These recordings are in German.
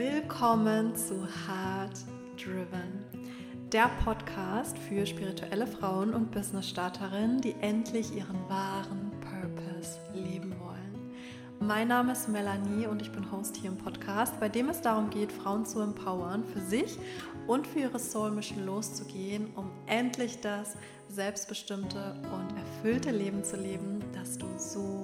Willkommen zu Heart Driven, der Podcast für spirituelle Frauen und Business-Starterinnen, die endlich ihren wahren Purpose leben wollen. Mein Name ist Melanie und ich bin Host hier im Podcast, bei dem es darum geht, Frauen zu empowern, für sich und für ihre Soul Mission loszugehen, um endlich das selbstbestimmte und erfüllte Leben zu leben, das du so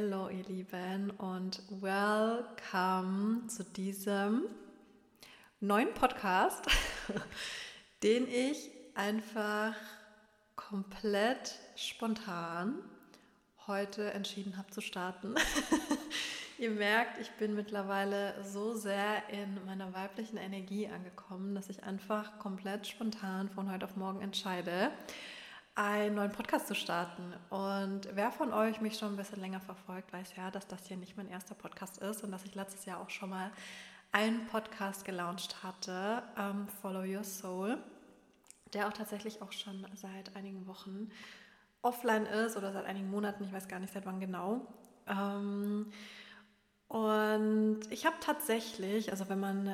Hallo ihr Lieben und welcome zu diesem neuen Podcast, den ich einfach komplett spontan heute entschieden habe zu starten. Ihr merkt, ich bin mittlerweile so sehr in meiner weiblichen Energie angekommen, dass ich einfach komplett spontan von heute auf morgen entscheide, einen neuen Podcast zu starten. Und wer von euch mich schon ein bisschen länger verfolgt, weiß ja, dass das hier nicht mein erster Podcast ist und dass ich letztes Jahr auch schon mal einen Podcast gelauncht hatte, ähm, Follow Your Soul, der auch tatsächlich auch schon seit einigen Wochen offline ist oder seit einigen Monaten, ich weiß gar nicht seit wann genau. Ähm, und ich habe tatsächlich, also wenn man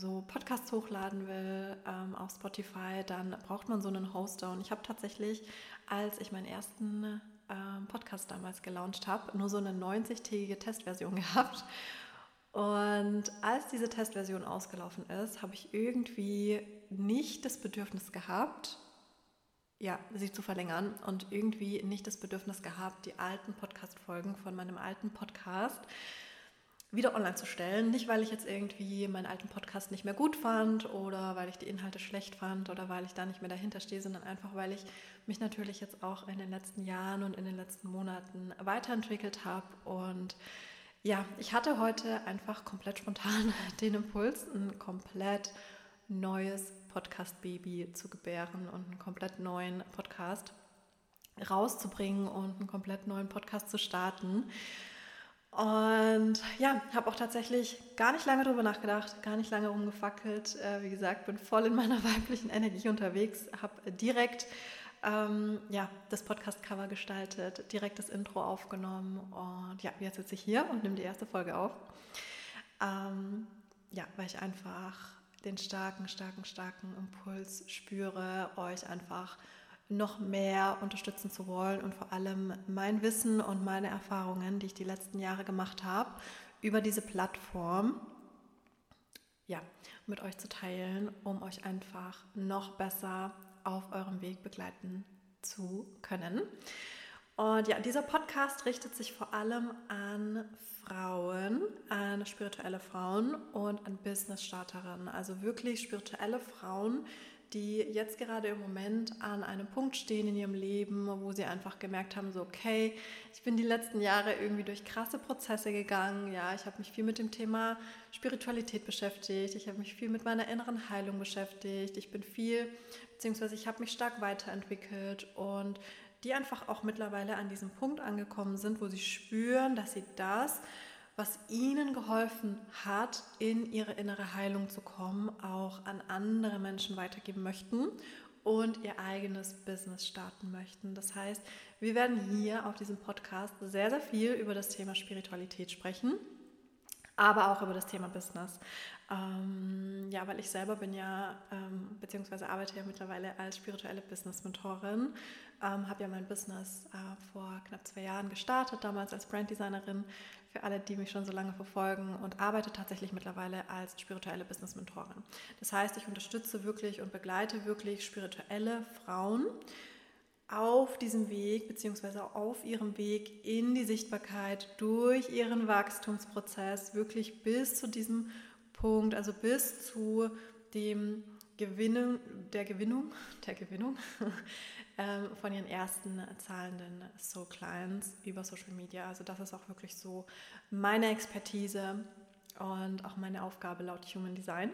so Podcasts hochladen will ähm, auf Spotify, dann braucht man so einen Hoster. Und ich habe tatsächlich, als ich meinen ersten ähm, Podcast damals gelauncht habe, nur so eine 90-tägige Testversion gehabt. Und als diese Testversion ausgelaufen ist, habe ich irgendwie nicht das Bedürfnis gehabt, ja, sie zu verlängern und irgendwie nicht das Bedürfnis gehabt, die alten Podcast-Folgen von meinem alten Podcast wieder online zu stellen. Nicht, weil ich jetzt irgendwie meinen alten Podcast nicht mehr gut fand oder weil ich die Inhalte schlecht fand oder weil ich da nicht mehr dahinter stehe, sondern einfach, weil ich mich natürlich jetzt auch in den letzten Jahren und in den letzten Monaten weiterentwickelt habe. Und ja, ich hatte heute einfach komplett spontan den Impuls, ein komplett neues Podcast-Baby zu gebären und einen komplett neuen Podcast rauszubringen und einen komplett neuen Podcast zu starten. Und ja, habe auch tatsächlich gar nicht lange darüber nachgedacht, gar nicht lange rumgefackelt. Äh, wie gesagt, bin voll in meiner weiblichen Energie unterwegs, habe direkt ähm, ja, das Podcast-Cover gestaltet, direkt das Intro aufgenommen und ja, jetzt sitze ich hier und nehme die erste Folge auf. Ähm, ja, weil ich einfach den starken, starken, starken Impuls spüre, euch einfach noch mehr unterstützen zu wollen und vor allem mein Wissen und meine Erfahrungen, die ich die letzten Jahre gemacht habe, über diese Plattform ja, mit euch zu teilen, um euch einfach noch besser auf eurem Weg begleiten zu können. Und ja, dieser Podcast richtet sich vor allem an Frauen, an spirituelle Frauen und an Business-Starterinnen, also wirklich spirituelle Frauen, die jetzt gerade im Moment an einem Punkt stehen in ihrem Leben, wo sie einfach gemerkt haben, so okay, ich bin die letzten Jahre irgendwie durch krasse Prozesse gegangen. Ja, ich habe mich viel mit dem Thema Spiritualität beschäftigt. Ich habe mich viel mit meiner inneren Heilung beschäftigt. Ich bin viel, beziehungsweise ich habe mich stark weiterentwickelt und die einfach auch mittlerweile an diesem Punkt angekommen sind, wo sie spüren, dass sie das, was ihnen geholfen hat, in ihre innere Heilung zu kommen, auch an andere Menschen weitergeben möchten und ihr eigenes Business starten möchten. Das heißt, wir werden hier auf diesem Podcast sehr, sehr viel über das Thema Spiritualität sprechen aber auch über das Thema Business. Ja, weil ich selber bin ja, ähm, beziehungsweise arbeite ja mittlerweile als spirituelle Business-Mentorin, ähm, habe ja mein Business äh, vor knapp zwei Jahren gestartet, damals als Branddesignerin, für alle, die mich schon so lange verfolgen und arbeite tatsächlich mittlerweile als spirituelle Business-Mentorin. Das heißt, ich unterstütze wirklich und begleite wirklich spirituelle Frauen, auf diesem Weg beziehungsweise auf ihrem Weg in die Sichtbarkeit durch ihren Wachstumsprozess wirklich bis zu diesem Punkt, also bis zu dem Gewinnen, der Gewinnung, der Gewinnung ähm, von ihren ersten zahlenden Soul Clients über Social Media. Also das ist auch wirklich so meine Expertise und auch meine Aufgabe laut Human Design.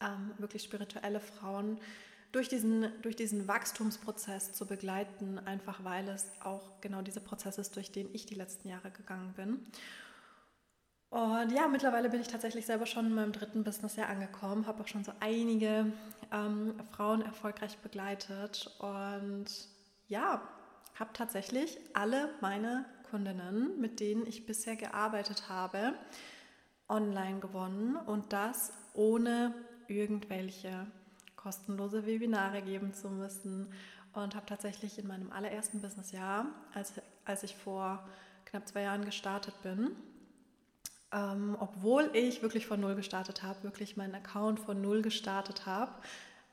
Ähm, wirklich spirituelle Frauen durch diesen, durch diesen Wachstumsprozess zu begleiten, einfach weil es auch genau dieser Prozess ist, durch den ich die letzten Jahre gegangen bin. Und ja, mittlerweile bin ich tatsächlich selber schon in meinem dritten Businessjahr angekommen, habe auch schon so einige ähm, Frauen erfolgreich begleitet und ja, habe tatsächlich alle meine Kundinnen, mit denen ich bisher gearbeitet habe, online gewonnen und das ohne irgendwelche kostenlose Webinare geben zu müssen und habe tatsächlich in meinem allerersten Businessjahr, als, als ich vor knapp zwei Jahren gestartet bin, ähm, obwohl ich wirklich von Null gestartet habe, wirklich meinen Account von Null gestartet habe,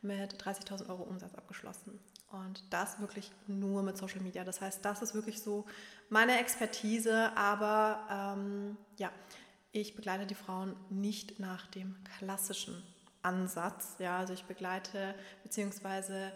mit 30.000 Euro Umsatz abgeschlossen. Und das wirklich nur mit Social Media. Das heißt, das ist wirklich so meine Expertise. Aber ähm, ja, ich begleite die Frauen nicht nach dem klassischen Ansatz. Ja, also ich begleite, beziehungsweise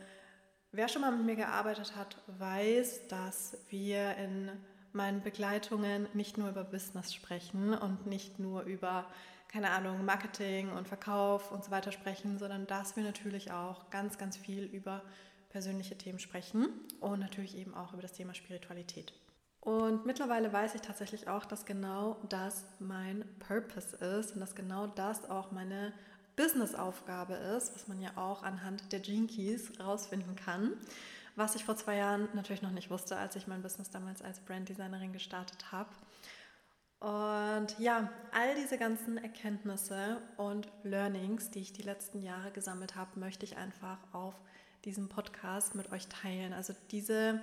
wer schon mal mit mir gearbeitet hat, weiß, dass wir in meinen Begleitungen nicht nur über Business sprechen und nicht nur über, keine Ahnung, Marketing und Verkauf und so weiter sprechen, sondern dass wir natürlich auch ganz, ganz viel über persönliche Themen sprechen und natürlich eben auch über das Thema Spiritualität. Und mittlerweile weiß ich tatsächlich auch, dass genau das mein Purpose ist und dass genau das auch meine Business-Aufgabe ist, was man ja auch anhand der Gene rausfinden kann was ich vor zwei Jahren natürlich noch nicht wusste, als ich mein Business damals als Branddesignerin gestartet habe. Und ja, all diese ganzen Erkenntnisse und Learnings, die ich die letzten Jahre gesammelt habe, möchte ich einfach auf diesem Podcast mit euch teilen. Also diese,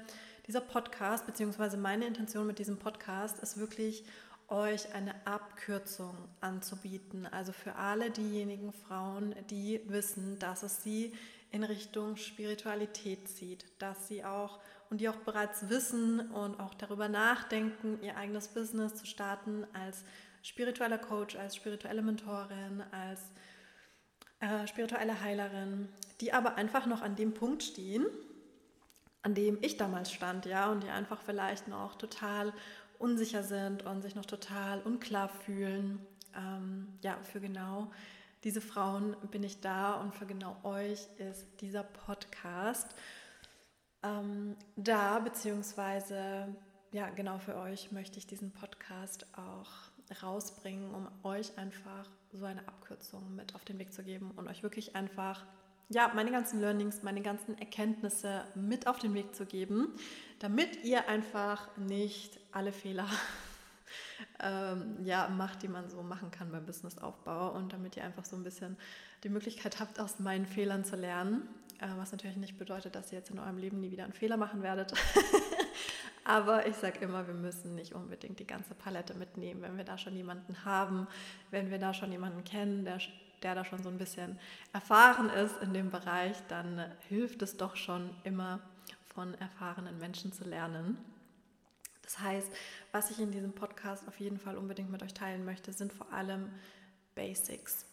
dieser Podcast, beziehungsweise meine Intention mit diesem Podcast ist wirklich, euch eine Abkürzung anzubieten. Also für alle diejenigen Frauen, die wissen, dass es sie in Richtung Spiritualität zieht, dass sie auch und die auch bereits wissen und auch darüber nachdenken, ihr eigenes Business zu starten als spiritueller Coach, als spirituelle Mentorin, als äh, spirituelle Heilerin, die aber einfach noch an dem Punkt stehen, an dem ich damals stand, ja, und die einfach vielleicht noch total unsicher sind und sich noch total unklar fühlen, ähm, ja, für genau diese Frauen bin ich da und für genau euch ist dieser Podcast ähm, da, beziehungsweise ja, genau für euch möchte ich diesen Podcast auch rausbringen, um euch einfach so eine Abkürzung mit auf den Weg zu geben und euch wirklich einfach ja, meine ganzen Learnings, meine ganzen Erkenntnisse mit auf den Weg zu geben, damit ihr einfach nicht alle Fehler ähm, ja, macht, die man so machen kann beim Businessaufbau und damit ihr einfach so ein bisschen die Möglichkeit habt, aus meinen Fehlern zu lernen. Äh, was natürlich nicht bedeutet, dass ihr jetzt in eurem Leben nie wieder einen Fehler machen werdet. Aber ich sage immer, wir müssen nicht unbedingt die ganze Palette mitnehmen, wenn wir da schon jemanden haben, wenn wir da schon jemanden kennen, der, der da schon so ein bisschen erfahren ist in dem Bereich, dann hilft es doch schon immer von erfahrenen Menschen zu lernen. Das heißt, was ich in diesem Podcast auf jeden Fall unbedingt mit euch teilen möchte, sind vor allem Basics.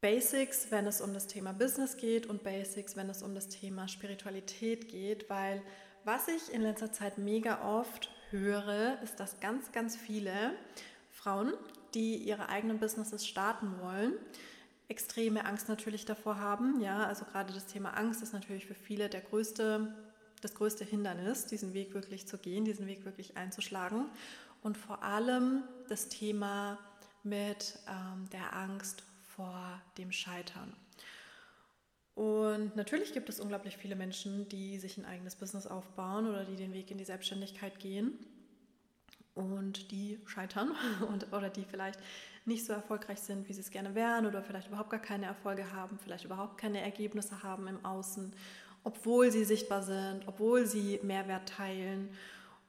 Basics, wenn es um das Thema Business geht und Basics, wenn es um das Thema Spiritualität geht, weil was ich in letzter Zeit mega oft höre, ist, dass ganz, ganz viele Frauen, die ihre eigenen Businesses starten wollen, extreme Angst natürlich davor haben. Ja, also gerade das Thema Angst ist natürlich für viele der größte das größte Hindernis, diesen Weg wirklich zu gehen, diesen Weg wirklich einzuschlagen. Und vor allem das Thema mit ähm, der Angst vor dem Scheitern. Und natürlich gibt es unglaublich viele Menschen, die sich ein eigenes Business aufbauen oder die den Weg in die Selbstständigkeit gehen und die scheitern und, oder die vielleicht nicht so erfolgreich sind, wie sie es gerne wären oder vielleicht überhaupt gar keine Erfolge haben, vielleicht überhaupt keine Ergebnisse haben im Außen obwohl sie sichtbar sind, obwohl sie Mehrwert teilen.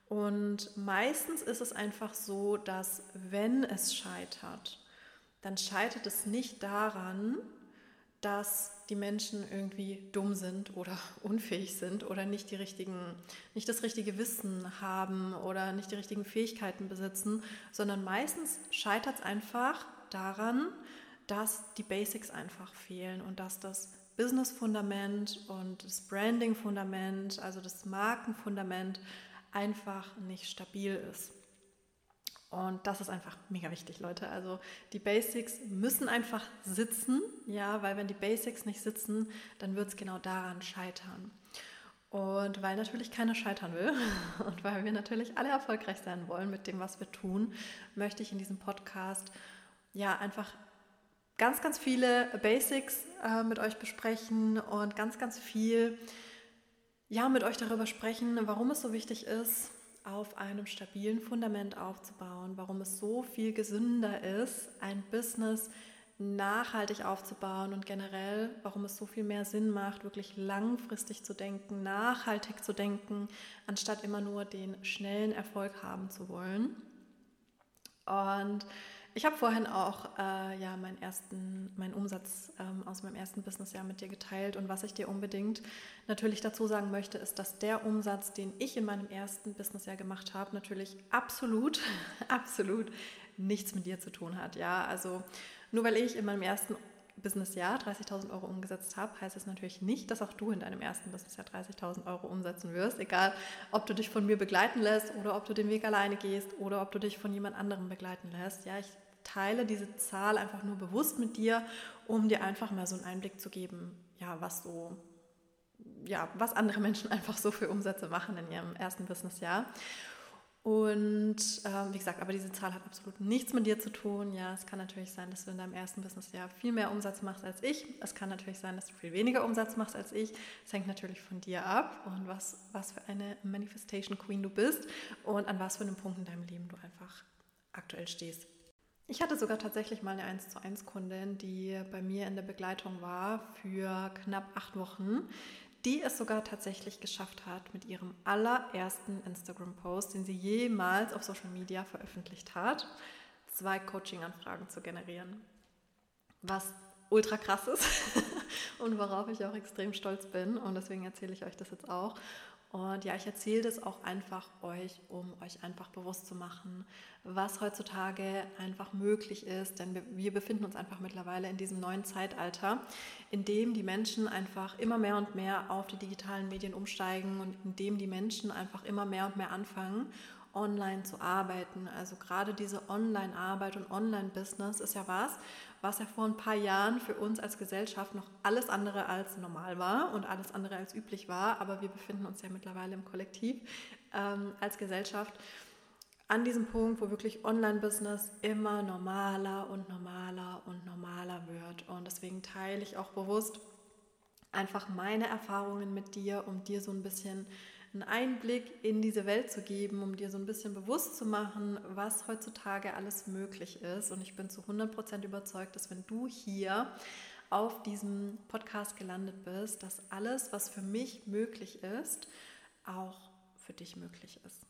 Und meistens ist es einfach so, dass wenn es scheitert, dann scheitert es nicht daran, dass die Menschen irgendwie dumm sind oder unfähig sind oder nicht, die richtigen, nicht das richtige Wissen haben oder nicht die richtigen Fähigkeiten besitzen, sondern meistens scheitert es einfach daran, dass die Basics einfach fehlen und dass das Business-Fundament und das Branding-Fundament, also das Markenfundament, einfach nicht stabil ist. Und das ist einfach mega wichtig, Leute. Also die Basics müssen einfach sitzen, ja, weil wenn die Basics nicht sitzen, dann wird es genau daran scheitern. Und weil natürlich keiner scheitern will und weil wir natürlich alle erfolgreich sein wollen mit dem, was wir tun, möchte ich in diesem Podcast ja einfach ganz, ganz viele Basics äh, mit euch besprechen und ganz, ganz viel ja, mit euch darüber sprechen, warum es so wichtig ist, auf einem stabilen Fundament aufzubauen, warum es so viel gesünder ist, ein Business nachhaltig aufzubauen und generell, warum es so viel mehr Sinn macht, wirklich langfristig zu denken, nachhaltig zu denken, anstatt immer nur den schnellen Erfolg haben zu wollen. Und ich habe vorhin auch äh, ja, meinen, ersten, meinen Umsatz ähm, aus meinem ersten Businessjahr mit dir geteilt. Und was ich dir unbedingt natürlich dazu sagen möchte, ist, dass der Umsatz, den ich in meinem ersten Businessjahr gemacht habe, natürlich absolut, absolut nichts mit dir zu tun hat. Ja, also nur weil ich in meinem ersten Businessjahr 30.000 Euro umgesetzt habe, heißt es natürlich nicht, dass auch du in deinem ersten Businessjahr 30.000 Euro umsetzen wirst. Egal, ob du dich von mir begleiten lässt oder ob du den Weg alleine gehst oder ob du dich von jemand anderem begleiten lässt. Ja, ich teile diese Zahl einfach nur bewusst mit dir, um dir einfach mal so einen Einblick zu geben, ja, was so, ja, was andere Menschen einfach so für Umsätze machen in ihrem ersten Businessjahr. Und äh, wie gesagt, aber diese Zahl hat absolut nichts mit dir zu tun. Ja, es kann natürlich sein, dass du in deinem ersten Businessjahr viel mehr Umsatz machst als ich. Es kann natürlich sein, dass du viel weniger Umsatz machst als ich. Es hängt natürlich von dir ab und was, was für eine Manifestation Queen du bist und an was für einem Punkt in deinem Leben du einfach aktuell stehst. Ich hatte sogar tatsächlich mal eine 1 zu 1 Kundin, die bei mir in der Begleitung war für knapp acht Wochen, die es sogar tatsächlich geschafft hat, mit ihrem allerersten Instagram-Post, den sie jemals auf Social Media veröffentlicht hat, zwei Coaching-Anfragen zu generieren. Was ultra krass ist und worauf ich auch extrem stolz bin. Und deswegen erzähle ich euch das jetzt auch. Und ja, ich erzähle das auch einfach euch, um euch einfach bewusst zu machen, was heutzutage einfach möglich ist. Denn wir befinden uns einfach mittlerweile in diesem neuen Zeitalter, in dem die Menschen einfach immer mehr und mehr auf die digitalen Medien umsteigen und in dem die Menschen einfach immer mehr und mehr anfangen online zu arbeiten. Also gerade diese Online-Arbeit und Online-Business ist ja was, was ja vor ein paar Jahren für uns als Gesellschaft noch alles andere als normal war und alles andere als üblich war. Aber wir befinden uns ja mittlerweile im Kollektiv ähm, als Gesellschaft an diesem Punkt, wo wirklich Online-Business immer normaler und normaler und normaler wird. Und deswegen teile ich auch bewusst einfach meine Erfahrungen mit dir, um dir so ein bisschen einen Einblick in diese Welt zu geben, um dir so ein bisschen bewusst zu machen, was heutzutage alles möglich ist. Und ich bin zu 100% überzeugt, dass wenn du hier auf diesem Podcast gelandet bist, dass alles, was für mich möglich ist, auch für dich möglich ist.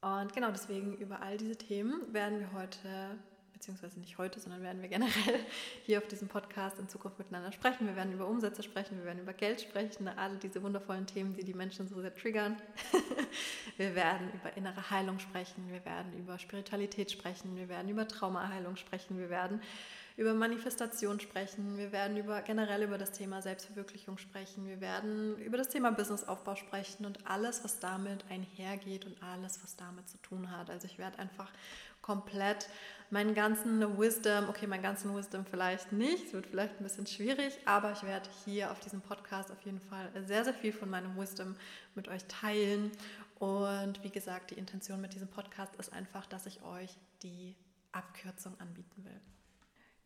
Und genau deswegen über all diese Themen werden wir heute beziehungsweise nicht heute, sondern werden wir generell hier auf diesem Podcast in Zukunft miteinander sprechen. Wir werden über Umsätze sprechen, wir werden über Geld sprechen, alle diese wundervollen Themen, die die Menschen so sehr triggern. wir werden über innere Heilung sprechen, wir werden über Spiritualität sprechen, wir werden über Traumaheilung sprechen, wir werden über Manifestation sprechen, wir werden über generell über das Thema Selbstverwirklichung sprechen, wir werden über das Thema Businessaufbau sprechen und alles, was damit einhergeht und alles, was damit zu tun hat. Also ich werde einfach komplett meinen ganzen Wisdom, okay, meinen ganzen Wisdom vielleicht nicht, es wird vielleicht ein bisschen schwierig, aber ich werde hier auf diesem Podcast auf jeden Fall sehr, sehr viel von meinem Wisdom mit euch teilen. Und wie gesagt, die Intention mit diesem Podcast ist einfach, dass ich euch die Abkürzung anbieten will.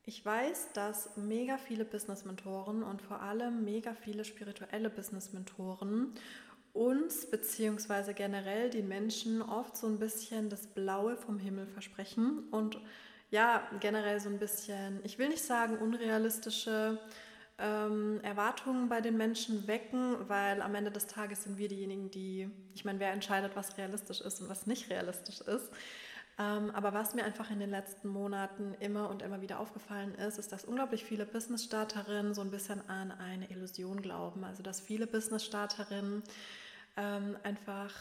Ich weiß, dass mega viele Business-Mentoren und vor allem mega viele spirituelle Business-Mentoren uns beziehungsweise generell den Menschen oft so ein bisschen das Blaue vom Himmel versprechen und ja, generell so ein bisschen, ich will nicht sagen unrealistische ähm, Erwartungen bei den Menschen wecken, weil am Ende des Tages sind wir diejenigen, die, ich meine, wer entscheidet, was realistisch ist und was nicht realistisch ist. Ähm, aber was mir einfach in den letzten Monaten immer und immer wieder aufgefallen ist, ist, dass unglaublich viele Business-Starterinnen so ein bisschen an eine Illusion glauben. Also dass viele Business-Starterinnen ähm, einfach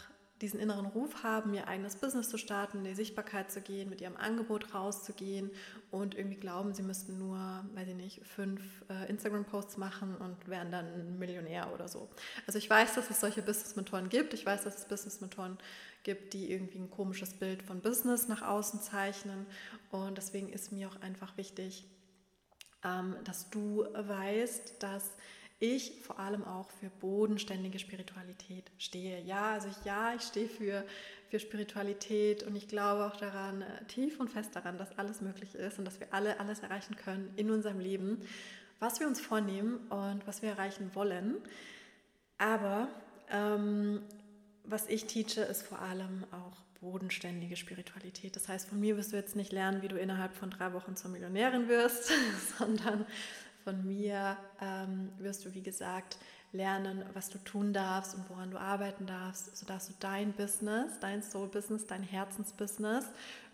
diesen inneren Ruf haben, ihr eigenes Business zu starten, in die Sichtbarkeit zu gehen, mit ihrem Angebot rauszugehen und irgendwie glauben, sie müssten nur, weiß ich nicht, fünf äh, Instagram-Posts machen und wären dann Millionär oder so. Also ich weiß, dass es solche Business-Mentoren gibt. Ich weiß, dass es Business-Mentoren gibt, die irgendwie ein komisches Bild von Business nach außen zeichnen. Und deswegen ist mir auch einfach wichtig, ähm, dass du weißt, dass ich vor allem auch für bodenständige Spiritualität stehe. Ja, also ich, ja, ich stehe für, für Spiritualität und ich glaube auch daran, äh, tief und fest daran, dass alles möglich ist und dass wir alle alles erreichen können in unserem Leben, was wir uns vornehmen und was wir erreichen wollen. Aber ähm, was ich teache, ist vor allem auch bodenständige Spiritualität. Das heißt, von mir wirst du jetzt nicht lernen, wie du innerhalb von drei Wochen zur Millionärin wirst, sondern von mir ähm, wirst du, wie gesagt, lernen, was du tun darfst und woran du arbeiten darfst, sodass du dein Business, dein Soul-Business, dein Herzensbusiness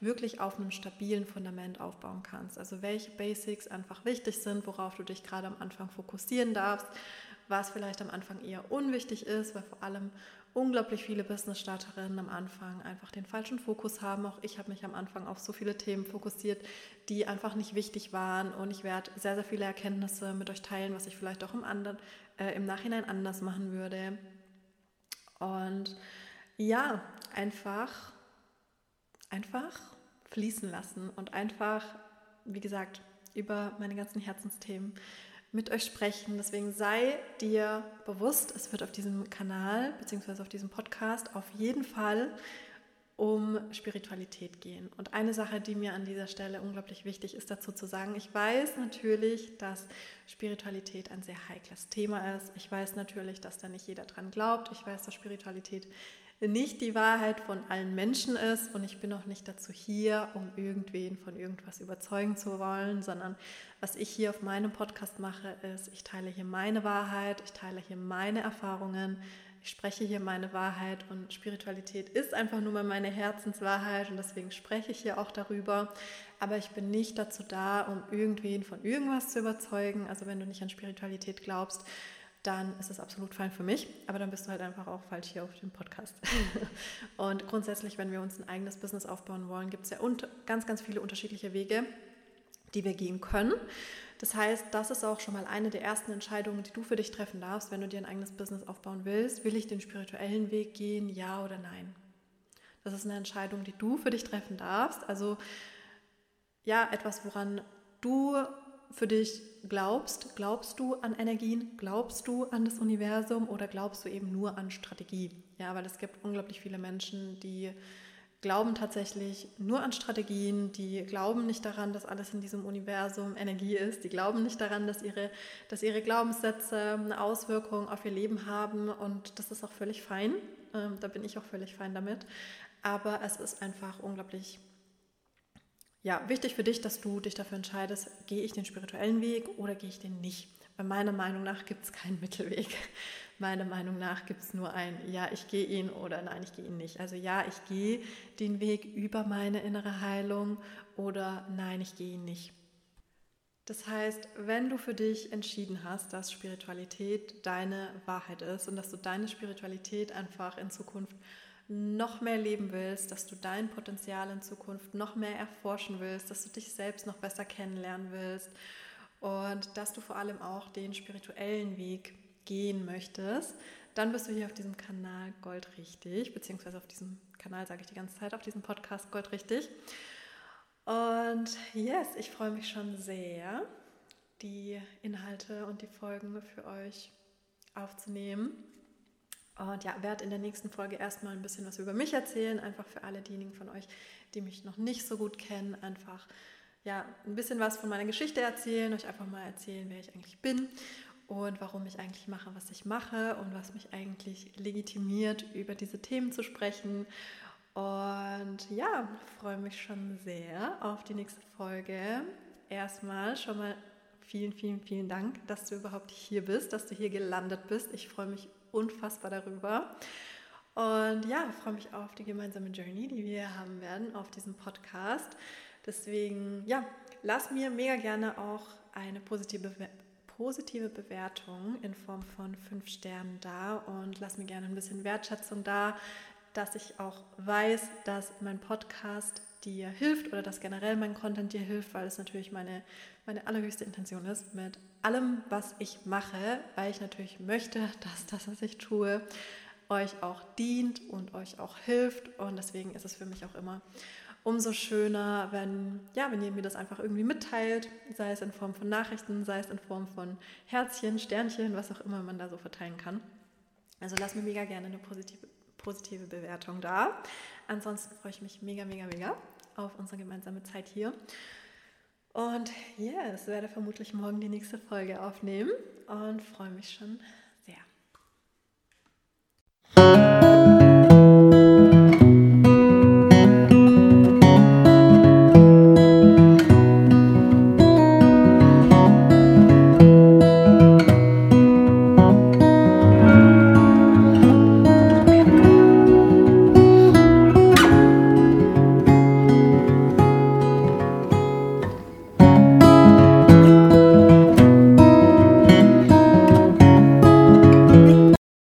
wirklich auf einem stabilen Fundament aufbauen kannst. Also welche Basics einfach wichtig sind, worauf du dich gerade am Anfang fokussieren darfst, was vielleicht am Anfang eher unwichtig ist, weil vor allem unglaublich viele Business-Starterinnen am Anfang einfach den falschen Fokus haben. Auch ich habe mich am Anfang auf so viele Themen fokussiert, die einfach nicht wichtig waren. Und ich werde sehr, sehr viele Erkenntnisse mit euch teilen, was ich vielleicht auch im, anderen, äh, im Nachhinein anders machen würde. Und ja, einfach, einfach fließen lassen und einfach, wie gesagt, über meine ganzen Herzensthemen mit euch sprechen. Deswegen sei dir bewusst, es wird auf diesem Kanal bzw. auf diesem Podcast auf jeden Fall um Spiritualität gehen. Und eine Sache, die mir an dieser Stelle unglaublich wichtig ist, dazu zu sagen, ich weiß natürlich, dass Spiritualität ein sehr heikles Thema ist. Ich weiß natürlich, dass da nicht jeder dran glaubt. Ich weiß, dass Spiritualität nicht die Wahrheit von allen Menschen ist und ich bin auch nicht dazu hier, um irgendwen von irgendwas überzeugen zu wollen, sondern was ich hier auf meinem Podcast mache, ist, ich teile hier meine Wahrheit, ich teile hier meine Erfahrungen, ich spreche hier meine Wahrheit und Spiritualität ist einfach nur mal meine Herzenswahrheit und deswegen spreche ich hier auch darüber. Aber ich bin nicht dazu da, um irgendwen von irgendwas zu überzeugen. Also wenn du nicht an Spiritualität glaubst, dann ist es absolut fein für mich, aber dann bist du halt einfach auch falsch hier auf dem Podcast. und grundsätzlich, wenn wir uns ein eigenes Business aufbauen wollen, gibt es ja ganz, ganz viele unterschiedliche Wege, die wir gehen können. Das heißt, das ist auch schon mal eine der ersten Entscheidungen, die du für dich treffen darfst, wenn du dir ein eigenes Business aufbauen willst. Will ich den spirituellen Weg gehen, ja oder nein? Das ist eine Entscheidung, die du für dich treffen darfst. Also ja, etwas, woran du für dich glaubst. Glaubst du an Energien? Glaubst du an das Universum oder glaubst du eben nur an Strategie? Ja, weil es gibt unglaublich viele Menschen, die glauben tatsächlich nur an Strategien, die glauben nicht daran, dass alles in diesem Universum Energie ist, die glauben nicht daran, dass ihre, dass ihre Glaubenssätze eine Auswirkung auf ihr Leben haben und das ist auch völlig fein, ähm, da bin ich auch völlig fein damit, aber es ist einfach unglaublich ja, wichtig für dich, dass du dich dafür entscheidest, gehe ich den spirituellen Weg oder gehe ich den nicht. Bei meiner Meinung nach gibt es keinen Mittelweg. Meiner Meinung nach gibt es nur ein Ja, ich gehe ihn oder Nein, ich gehe ihn nicht. Also ja, ich gehe den Weg über meine innere Heilung oder Nein, ich gehe ihn nicht. Das heißt, wenn du für dich entschieden hast, dass Spiritualität deine Wahrheit ist und dass du deine Spiritualität einfach in Zukunft noch mehr leben willst, dass du dein Potenzial in Zukunft noch mehr erforschen willst, dass du dich selbst noch besser kennenlernen willst und dass du vor allem auch den spirituellen Weg gehen möchtest, dann bist du hier auf diesem Kanal goldrichtig, beziehungsweise auf diesem Kanal sage ich die ganze Zeit, auf diesem Podcast goldrichtig. Und yes, ich freue mich schon sehr, die Inhalte und die Folgen für euch aufzunehmen. Und ja, werde in der nächsten Folge erstmal ein bisschen was über mich erzählen, einfach für alle diejenigen von euch, die mich noch nicht so gut kennen, einfach ja, ein bisschen was von meiner Geschichte erzählen, euch einfach mal erzählen, wer ich eigentlich bin und warum ich eigentlich mache, was ich mache und was mich eigentlich legitimiert, über diese Themen zu sprechen. Und ja, freue mich schon sehr auf die nächste Folge. Erstmal schon mal vielen, vielen, vielen Dank, dass du überhaupt hier bist, dass du hier gelandet bist. Ich freue mich unfassbar darüber. Und ja, freue mich auf die gemeinsame Journey, die wir haben werden auf diesem Podcast. Deswegen, ja, lass mir mega gerne auch eine positive, positive Bewertung in Form von fünf Sternen da und lass mir gerne ein bisschen Wertschätzung da, dass ich auch weiß, dass mein Podcast dir hilft oder dass generell mein Content dir hilft, weil es natürlich meine, meine allerhöchste Intention ist mit allem, was ich mache, weil ich natürlich möchte, dass das, was ich tue, euch auch dient und euch auch hilft. Und deswegen ist es für mich auch immer umso schöner, wenn, ja, wenn ihr mir das einfach irgendwie mitteilt, sei es in Form von Nachrichten, sei es in Form von Herzchen, Sternchen, was auch immer man da so verteilen kann. Also lasst mir mega gerne eine positive, positive Bewertung da. Ansonsten freue ich mich mega, mega, mega auf unsere gemeinsame Zeit hier. Und yes, werde vermutlich morgen die nächste Folge aufnehmen und freue mich schon